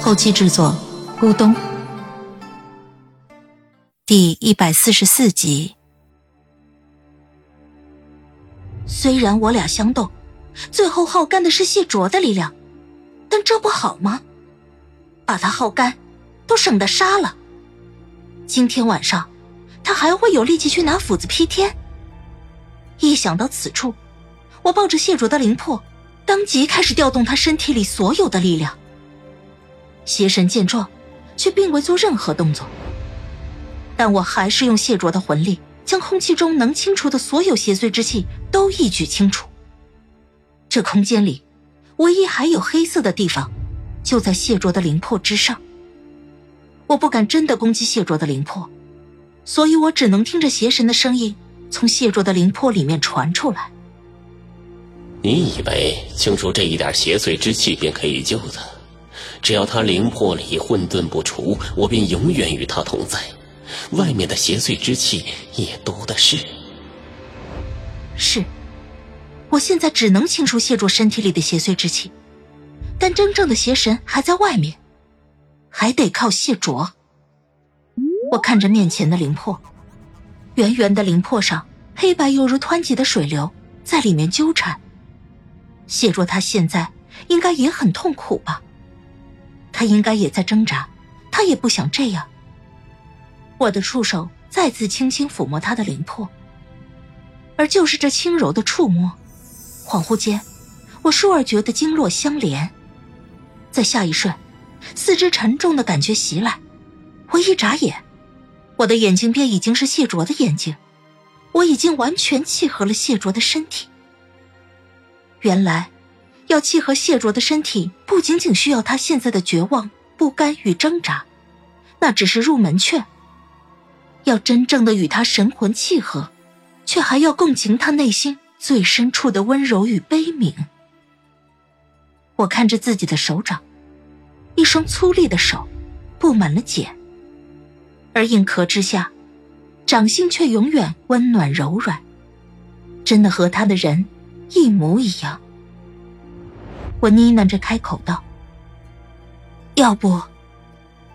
后期制作：咕咚。第一百四十四集。虽然我俩相斗，最后耗干的是谢卓的力量，但这不好吗？把他耗干，都省得杀了。今天晚上，他还会有力气去拿斧子劈天。一想到此处，我抱着谢卓的灵魄，当即开始调动他身体里所有的力量。邪神见状，却并未做任何动作。但我还是用谢卓的魂力，将空气中能清除的所有邪祟之气都一举清除。这空间里，唯一还有黑色的地方，就在谢卓的灵魄之上。我不敢真的攻击谢卓的灵魄，所以我只能听着邪神的声音从谢卓的灵魄里面传出来。你以为清除这一点邪祟之气便可以救他？只要他灵魄里混沌不除，我便永远与他同在。外面的邪祟之气也多的是。是，我现在只能清除谢卓身体里的邪祟之气，但真正的邪神还在外面，还得靠谢卓。我看着面前的灵魄，圆圆的灵魄上黑白犹如湍急的水流，在里面纠缠。谢卓他现在应该也很痛苦吧？他应该也在挣扎，他也不想这样。我的触手再次轻轻抚摸他的灵魄，而就是这轻柔的触摸，恍惚间，我倏尔觉得经络相连。在下一瞬，四肢沉重的感觉袭来，我一眨眼，我的眼睛便已经是谢卓的眼睛，我已经完全契合了谢卓的身体。原来，要契合谢卓的身体，不仅仅需要他现在的绝望、不甘与挣扎，那只是入门券。要真正的与他神魂契合，却还要共情他内心最深处的温柔与悲悯。我看着自己的手掌，一双粗粝的手，布满了茧，而硬壳之下，掌心却永远温暖柔软，真的和他的人一模一样。我呢喃着开口道：“要不，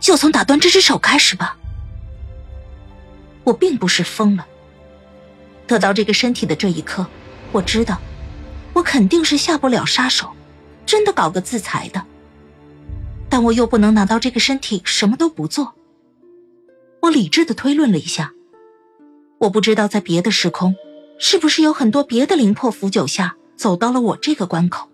就从打断这只手开始吧。”我并不是疯了。得到这个身体的这一刻，我知道，我肯定是下不了杀手，真的搞个自裁的。但我又不能拿到这个身体什么都不做。我理智的推论了一下，我不知道在别的时空，是不是有很多别的灵魄腐朽下走到了我这个关口。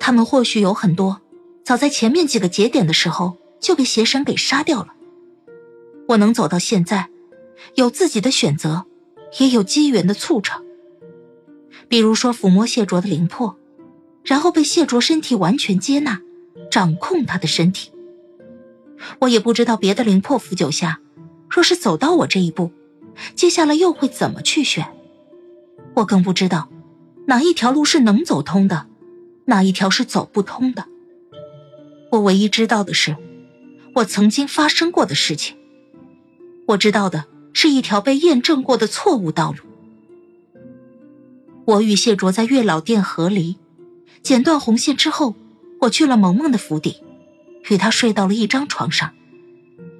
他们或许有很多，早在前面几个节点的时候就被邪神给杀掉了。我能走到现在。有自己的选择，也有机缘的促成。比如说抚摸谢卓的灵魄，然后被谢卓身体完全接纳，掌控他的身体。我也不知道别的灵魄腐朽下，若是走到我这一步，接下来又会怎么去选。我更不知道哪一条路是能走通的，哪一条是走不通的。我唯一知道的是，我曾经发生过的事情。我知道的。是一条被验证过的错误道路。我与谢卓在月老殿和离，剪断红线之后，我去了萌萌的府邸，与他睡到了一张床上。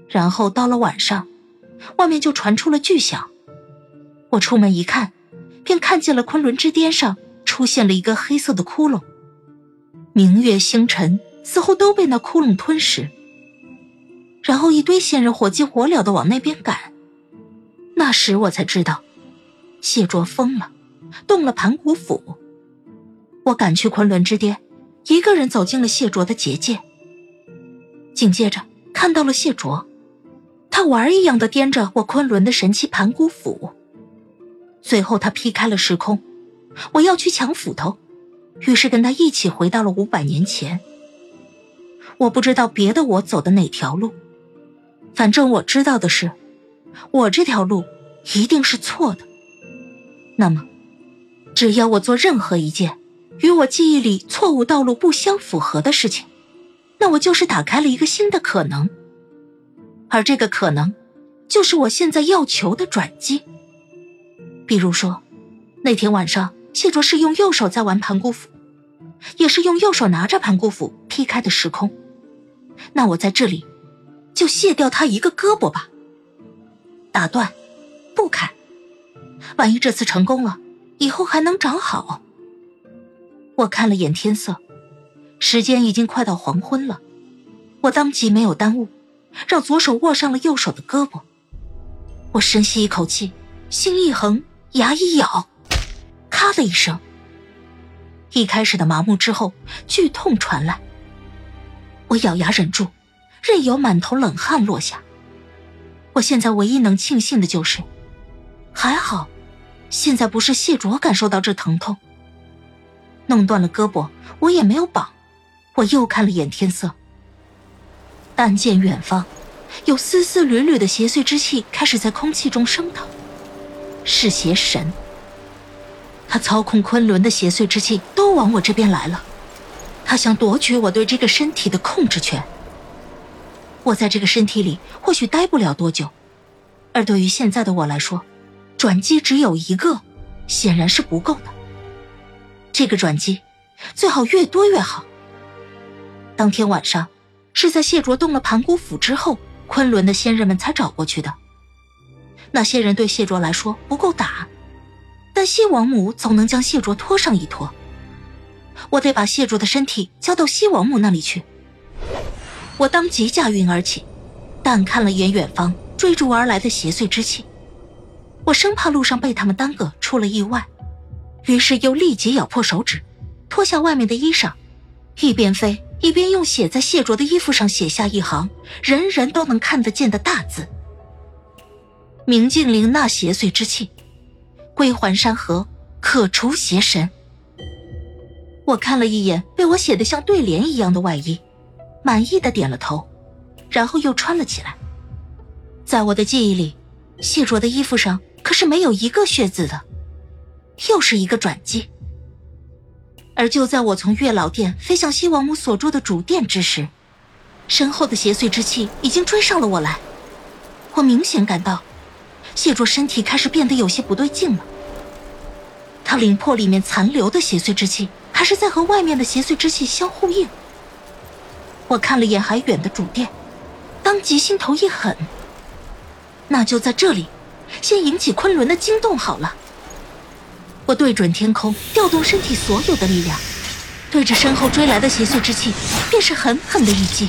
然后到了晚上，外面就传出了巨响。我出门一看，便看见了昆仑之巅上出现了一个黑色的窟窿，明月星辰似乎都被那窟窿吞噬。然后一堆仙人火急火燎的往那边赶。那时我才知道，谢卓疯了，动了盘古斧。我赶去昆仑之巅，一个人走进了谢卓的结界。紧接着看到了谢卓，他玩一样的掂着我昆仑的神器盘古斧。最后他劈开了时空，我要去抢斧头，于是跟他一起回到了五百年前。我不知道别的我走的哪条路，反正我知道的是，我这条路一定是错的。那么，只要我做任何一件与我记忆里错误道路不相符合的事情，那我就是打开了一个新的可能，而这个可能，就是我现在要求的转机。比如说，那天晚上谢卓是用右手在玩盘古斧，也是用右手拿着盘古斧劈开的时空。那我在这里，就卸掉他一个胳膊吧。打断，不砍。万一这次成功了，以后还能长好。我看了眼天色，时间已经快到黄昏了。我当即没有耽误，让左手握上了右手的胳膊。我深吸一口气，心一横，牙一咬，咔的一声。一开始的麻木之后，剧痛传来。我咬牙忍住，任由满头冷汗落下。我现在唯一能庆幸的就是，还好，现在不是谢卓感受到这疼痛。弄断了胳膊，我也没有绑。我又看了眼天色，但见远方有丝丝缕缕的邪祟之气开始在空气中升腾，是邪神。他操控昆仑的邪祟之气都往我这边来了。他想夺取我对这个身体的控制权。我在这个身体里或许待不了多久，而对于现在的我来说，转机只有一个，显然是不够的。这个转机最好越多越好。当天晚上是在谢卓动了盘古斧之后，昆仑的仙人们才找过去的。那些人对谢卓来说不够打，但西王母总能将谢卓拖上一拖。我得把谢卓的身体交到西王母那里去。我当即驾云而起，但看了眼远方追逐而来的邪祟之气，我生怕路上被他们耽搁出了意外，于是又立即咬破手指，脱下外面的衣裳，一边飞一边用血在谢卓的衣服上写下一行人人都能看得见的大字：“明镜灵纳邪祟之气，归还山河，可除邪神。”我看了一眼被我写的像对联一样的外衣，满意的点了头，然后又穿了起来。在我的记忆里，谢卓的衣服上可是没有一个血字的，又是一个转机。而就在我从月老殿飞向西王母所住的主殿之时，身后的邪祟之气已经追上了我来。我明显感到，谢卓身体开始变得有些不对劲了。他灵魄里面残留的邪祟之气。还是在和外面的邪祟之气相呼应。我看了眼还远的主殿，当即心头一狠。那就在这里，先引起昆仑的惊动好了。我对准天空，调动身体所有的力量，对着身后追来的邪祟之气，便是狠狠的一击。